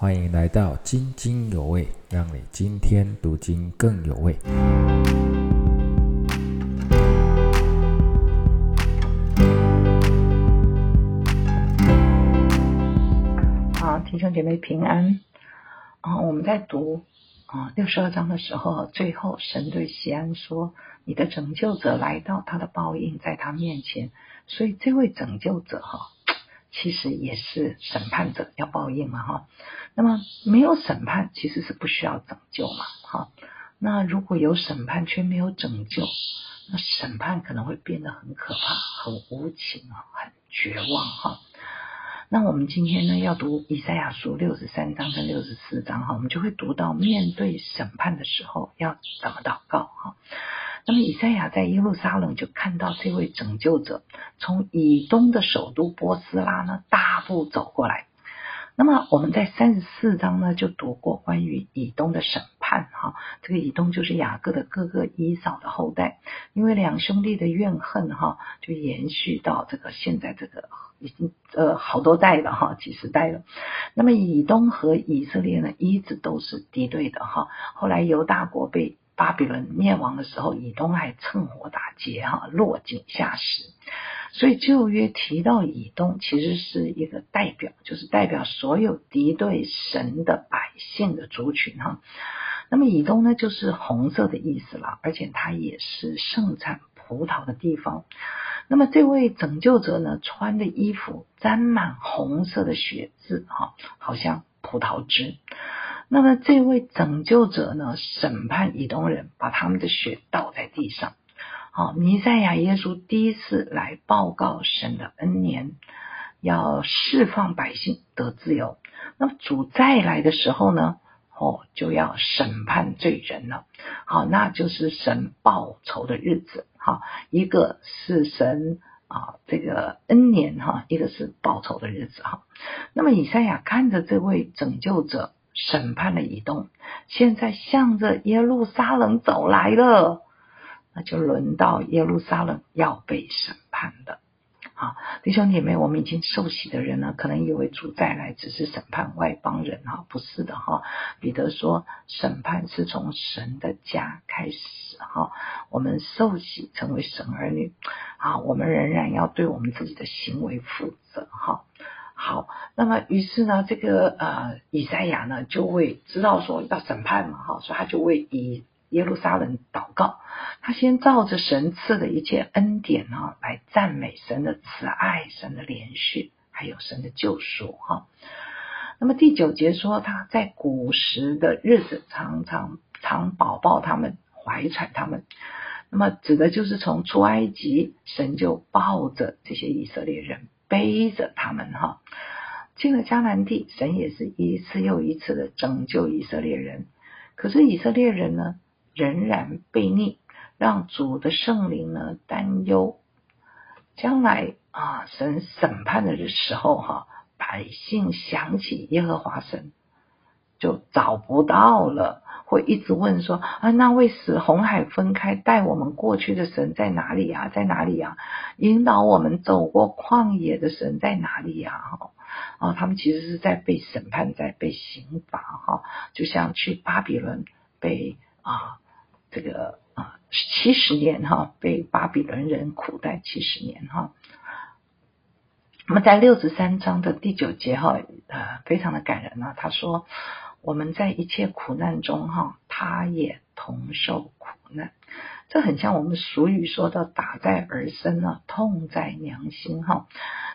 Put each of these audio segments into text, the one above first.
欢迎来到津津有味，让你今天读经更有味。啊，弟兄姐妹平安。啊，我们在读啊六十二章的时候，最后神对西安说：“你的拯救者来到，他的报应在他面前。”所以这位拯救者哈。其实也是审判者要报应嘛哈，那么没有审判其实是不需要拯救嘛哈，那如果有审判却没有拯救，那审判可能会变得很可怕、很无情啊、很绝望哈。那我们今天呢要读以赛亚书六十三章跟六十四章哈，我们就会读到面对审判的时候要怎么祷告哈。那么以赛亚在耶路撒冷就看到这位拯救者从以东的首都波斯拉呢大步走过来。那么我们在三十四章呢就读过关于以东的审判哈，这个以东就是雅各的哥哥以扫的后代，因为两兄弟的怨恨哈就延续到这个现在这个已经呃好多代了哈几十代了。那么以东和以色列呢一直都是敌对的哈，后来犹大国被。巴比伦灭亡的时候，以东还趁火打劫，哈，落井下石。所以旧约提到以东，其实是一个代表，就是代表所有敌对神的百姓的族群，哈。那么以东呢，就是红色的意思了，而且它也是盛产葡萄的地方。那么这位拯救者呢，穿的衣服沾满红色的血渍，哈，好像葡萄汁。那么这位拯救者呢，审判以东人，把他们的血倒在地上。好，弥赛亚耶稣第一次来报告神的恩年，要释放百姓得自由。那么主再来的时候呢，哦，就要审判罪人了。好，那就是神报仇的日子。好，一个是神啊这个恩年哈，一个是报仇的日子哈。那么以赛亚看着这位拯救者。审判的移动，现在向着耶路撒冷走来了，就轮到耶路撒冷要被审判的。啊，弟兄姐妹，我们已经受洗的人呢，可能以为主再来只是审判外邦人哈，不是的哈。彼得说，审判是从神的家开始哈。我们受洗成为神儿女啊，我们仍然要对我们自己的行为负责哈。好，那么于是呢，这个呃以赛亚呢就会知道说要审判嘛，哈，所以他就为以耶路撒冷祷告。他先照着神赐的一切恩典啊，来赞美神的慈爱、神的连续，还有神的救赎哈。那么第九节说他在古时的日子常常常保抱他们，怀揣他们。那么指的就是从出埃及，神就抱着这些以色列人。背着他们哈，进了迦南地，神也是一次又一次的拯救以色列人。可是以色列人呢，仍然悖逆，让主的圣灵呢担忧。将来啊，神审判的时候哈，百姓想起耶和华神，就找不到了。会一直问说啊，那位使红海分开带我们过去的神在哪里呀？在哪里呀？引导我们走过旷野的神在哪里呀？哈啊，他们其实是在被审判，在被刑罚哈，就像去巴比伦被啊这个啊七十年哈，被巴比伦人苦待七十年哈。那么在六十三章的第九节哈，呃，非常的感人啊，他说。我们在一切苦难中，哈，他也同受苦难。这很像我们俗语说的“打在儿身呢，痛在娘心”哈。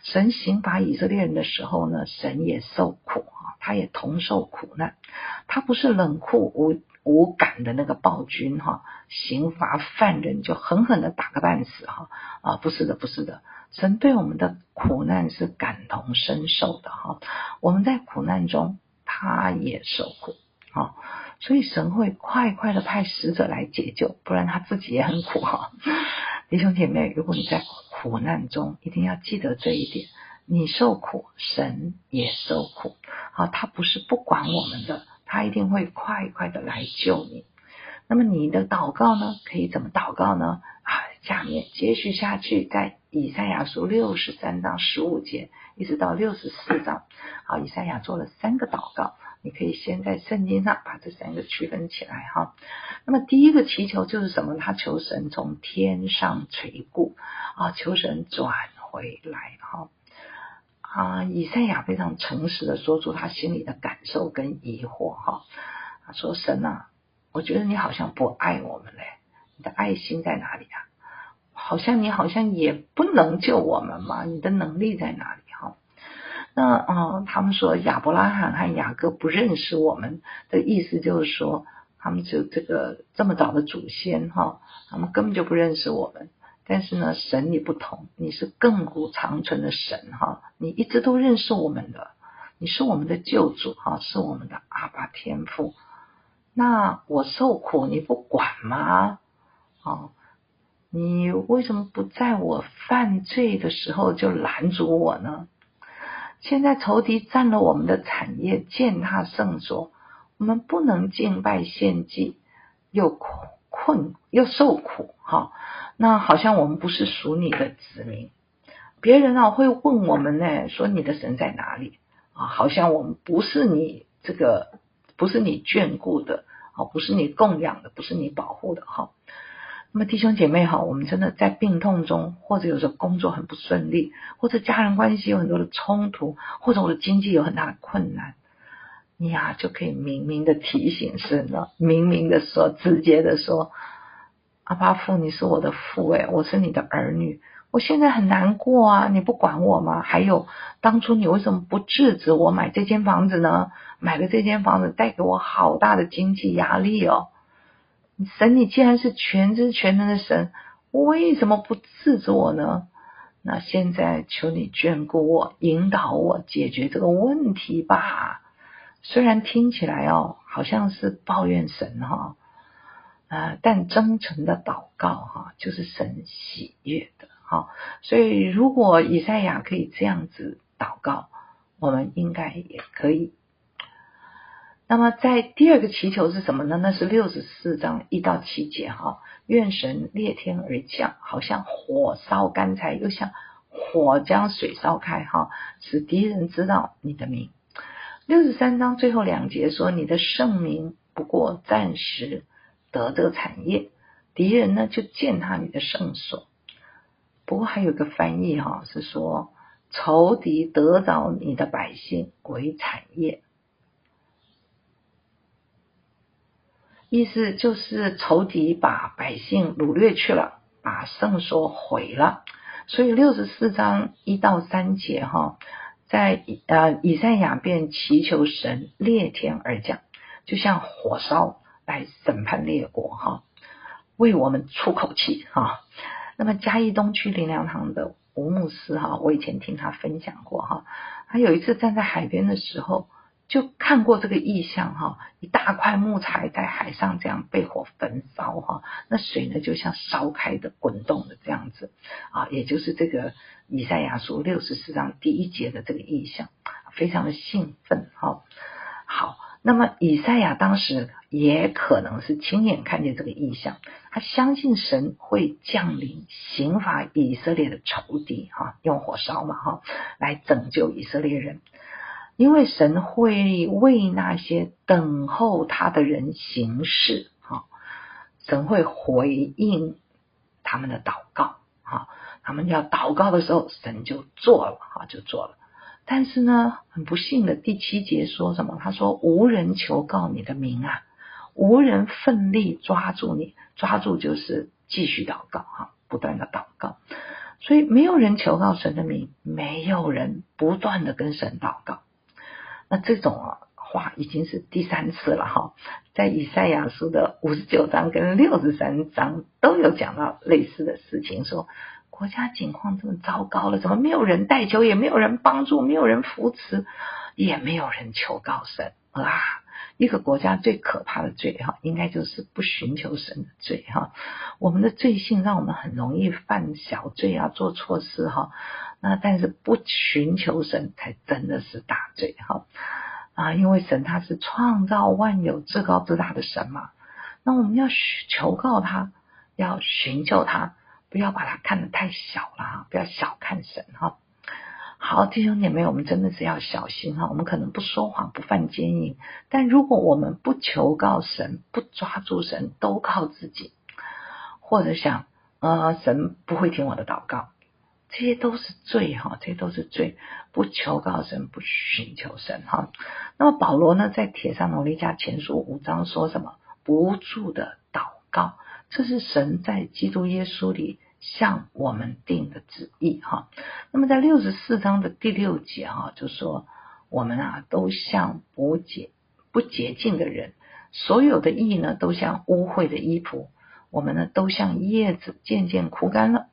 神刑罚以色列人的时候呢，神也受苦哈，他也同受苦难。他不是冷酷无无感的那个暴君哈，刑罚犯人就狠狠的打个半死哈啊，不是的，不是的。神对我们的苦难是感同身受的哈。我们在苦难中。他也受苦啊，所以神会快快的派使者来解救，不然他自己也很苦哈。弟兄姐妹，如果你在苦难中，一定要记得这一点：你受苦，神也受苦。好，他不是不管我们的，他一定会快快的来救你。那么你的祷告呢？可以怎么祷告呢？啊，下面接续下去，在以赛亚书六十三章十五节。一直到六十四章，好，以赛亚做了三个祷告。你可以先在圣经上把这三个区分起来哈。那么第一个祈求就是什么？他求神从天上垂顾啊，求神转回来哈。啊，以赛亚非常诚实的说出他心里的感受跟疑惑哈。他说：“神啊，我觉得你好像不爱我们嘞，你的爱心在哪里啊？好像你好像也不能救我们嘛，你的能力在哪里？哈？那啊，他们说亚伯拉罕和雅各不认识我们的意思就是说，他们就这个这么早的祖先哈，他们根本就不认识我们。”但是呢，神你不同，你是亘古长存的神哈，你一直都认识我们的，你是我们的救主哈，是我们的阿爸天父。那我受苦你不管吗？哦，你为什么不在我犯罪的时候就拦阻我呢？现在仇敌占了我们的产业，践踏圣所，我们不能敬拜献祭，又苦困又受苦哈。那好像我们不是属你的子民，别人啊会问我们呢，说你的神在哪里啊？好像我们不是你这个，不是你眷顾的啊，不是你供养的，不是你保护的哈。那么弟兄姐妹哈，我们真的在病痛中，或者有时候工作很不顺利，或者家人关系有很多的冲突，或者我的经济有很大的困难，你呀就可以明明的提醒神了，明明的说，直接的说。阿巴父，你是我的父诶，我是你的儿女，我现在很难过啊！你不管我吗？还有，当初你为什么不制止我买这间房子呢？买了这间房子带给我好大的经济压力哦！神，你既然是全知全能的神，为什么不制止我呢？那现在求你眷顾我，引导我解决这个问题吧。虽然听起来哦，好像是抱怨神哈。啊！但真诚的祷告，哈，就是神喜悦的，哈。所以，如果以赛亚可以这样子祷告，我们应该也可以。那么，在第二个祈求是什么呢？那是六十四章一到七节，哈。愿神裂天而降，好像火烧干柴，又像火将水烧开，哈，使敌人知道你的名。六十三章最后两节说：“你的圣名不过暂时。”得这个产业，敌人呢就践踏你的圣所。不过还有个翻译哈，是说仇敌得着你的百姓为产业，意思就是仇敌把百姓掳掠去了，把圣所毁了。所以六十四章一到三节哈，在呃以赛亚便祈求神裂天而降，就像火烧。来审判列国哈，为我们出口气哈。那么嘉义东区林良堂的吴牧师哈，我以前听他分享过哈。他有一次站在海边的时候，就看过这个意象哈，一大块木材在海上这样被火焚烧哈，那水呢就像烧开的滚动的这样子啊，也就是这个以赛亚书六十四章第一节的这个意象，非常的兴奋哈。好。那么以赛亚当时也可能是亲眼看见这个异象，他相信神会降临刑罚以色列的仇敌，哈，用火烧嘛，哈，来拯救以色列人，因为神会为那些等候他的人行事，哈，神会回应他们的祷告，哈，他们要祷告的时候，神就做了，哈，就做了。但是呢，很不幸的，第七节说什么？他说：“无人求告你的名啊，无人奋力抓住你，抓住就是继续祷告哈，不断的祷告。所以没有人求告神的名，没有人不断的跟神祷告。那这种啊话已经是第三次了哈，在以赛亚书的五十九章跟六十三章都有讲到类似的事情，说。”国家境况这么糟糕了，怎么没有人代求，也没有人帮助，没有人扶持，也没有人求告神啊！一个国家最可怕的罪哈，应该就是不寻求神的罪哈。我们的罪性让我们很容易犯小罪啊，做错事哈。那但是不寻求神，才真的是大罪哈啊！因为神他是创造万有至高至大的神嘛，那我们要求告他，要寻求他。不要把它看得太小了，不要小看神哈。好，弟兄姐妹，我们真的是要小心哈。我们可能不说谎，不犯奸淫，但如果我们不求告神，不抓住神，都靠自己，或者想，呃，神不会听我的祷告，这些都是罪哈，这些都是罪。不求告神，不寻求神哈。那么保罗呢，在铁上罗利加前书五章说什么？不住的祷告，这是神在基督耶稣里。向我们定的旨意哈，那么在六十四章的第六节哈，就说我们啊都像不洁不洁净的人，所有的义呢都像污秽的衣服，我们呢都像叶子渐渐枯干了。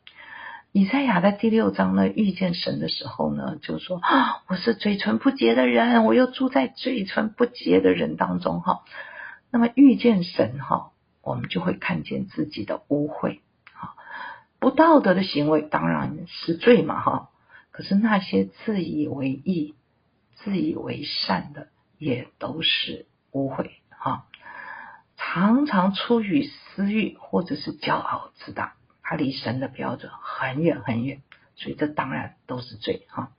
以赛亚在第六章呢遇见神的时候呢，就说啊，我是嘴唇不洁的人，我又住在嘴唇不洁的人当中哈。那么遇见神哈，我们就会看见自己的污秽。不道德的行为当然是罪嘛，哈！可是那些自以为义、自以为善的，也都是污秽，哈！常常出于私欲或者是骄傲自大，他离神的标准很远很远，所以这当然都是罪，哈！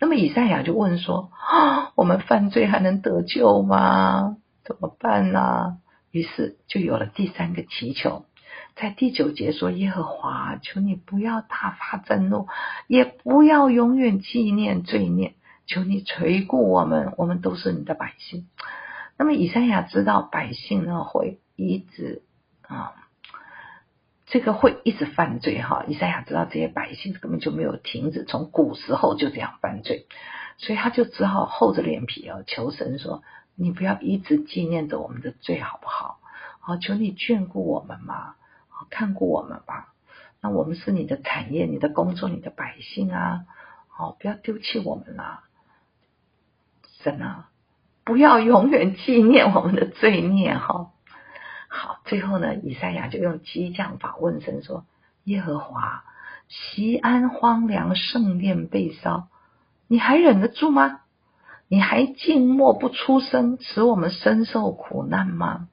那么以赛亚就问说：啊，我们犯罪还能得救吗？怎么办呢？于是就有了第三个祈求。在第九节说：“耶和华，求你不要大发震怒，也不要永远纪念罪孽。求你垂顾我们，我们都是你的百姓。”那么以赛亚知道百姓呢会一直啊，这个会一直犯罪哈。以赛亚知道这些百姓根本就没有停止，从古时候就这样犯罪，所以他就只好厚着脸皮啊求神说：“你不要一直纪念着我们的罪，好不好？好，求你眷顾我们嘛。”看过我们吧，那我们是你的产业、你的工作、你的百姓啊！好，不要丢弃我们啦，神啊，不要永远纪念我们的罪孽哈。好，最后呢，以赛亚就用激将法问神说：“耶和华，西安荒凉，圣殿被烧，你还忍得住吗？你还静默不出声，使我们深受苦难吗？”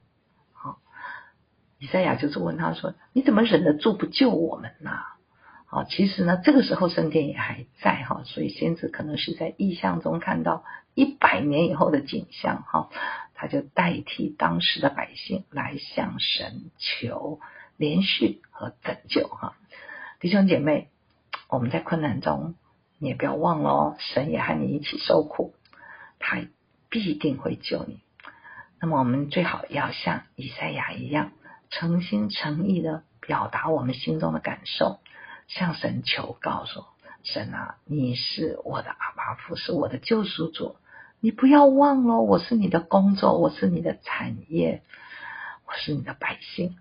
以赛亚就是问他说：“你怎么忍得住不救我们呢？”好，其实呢，这个时候圣殿也还在哈，所以先知可能是在意象中看到一百年以后的景象哈，他就代替当时的百姓来向神求连续和拯救哈。弟兄姐妹，我们在困难中，你也不要忘了哦，神也和你一起受苦，他必定会救你。那么我们最好要像以赛亚一样。诚心诚意的表达我们心中的感受，向神求告说：“神啊，你是我的阿巴父，是我的救赎主，你不要忘了，我是你的工作，我是你的产业，我是你的百姓。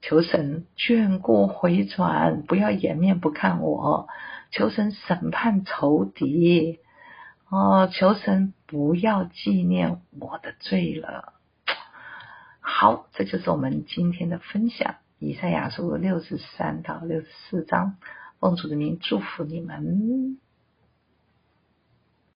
求神眷顾回转，不要掩面不看我。求神审判仇敌，哦，求神不要纪念我的罪了。”好，这就是我们今天的分享。以赛亚书六十三到六十四章，奉主的名祝福你们。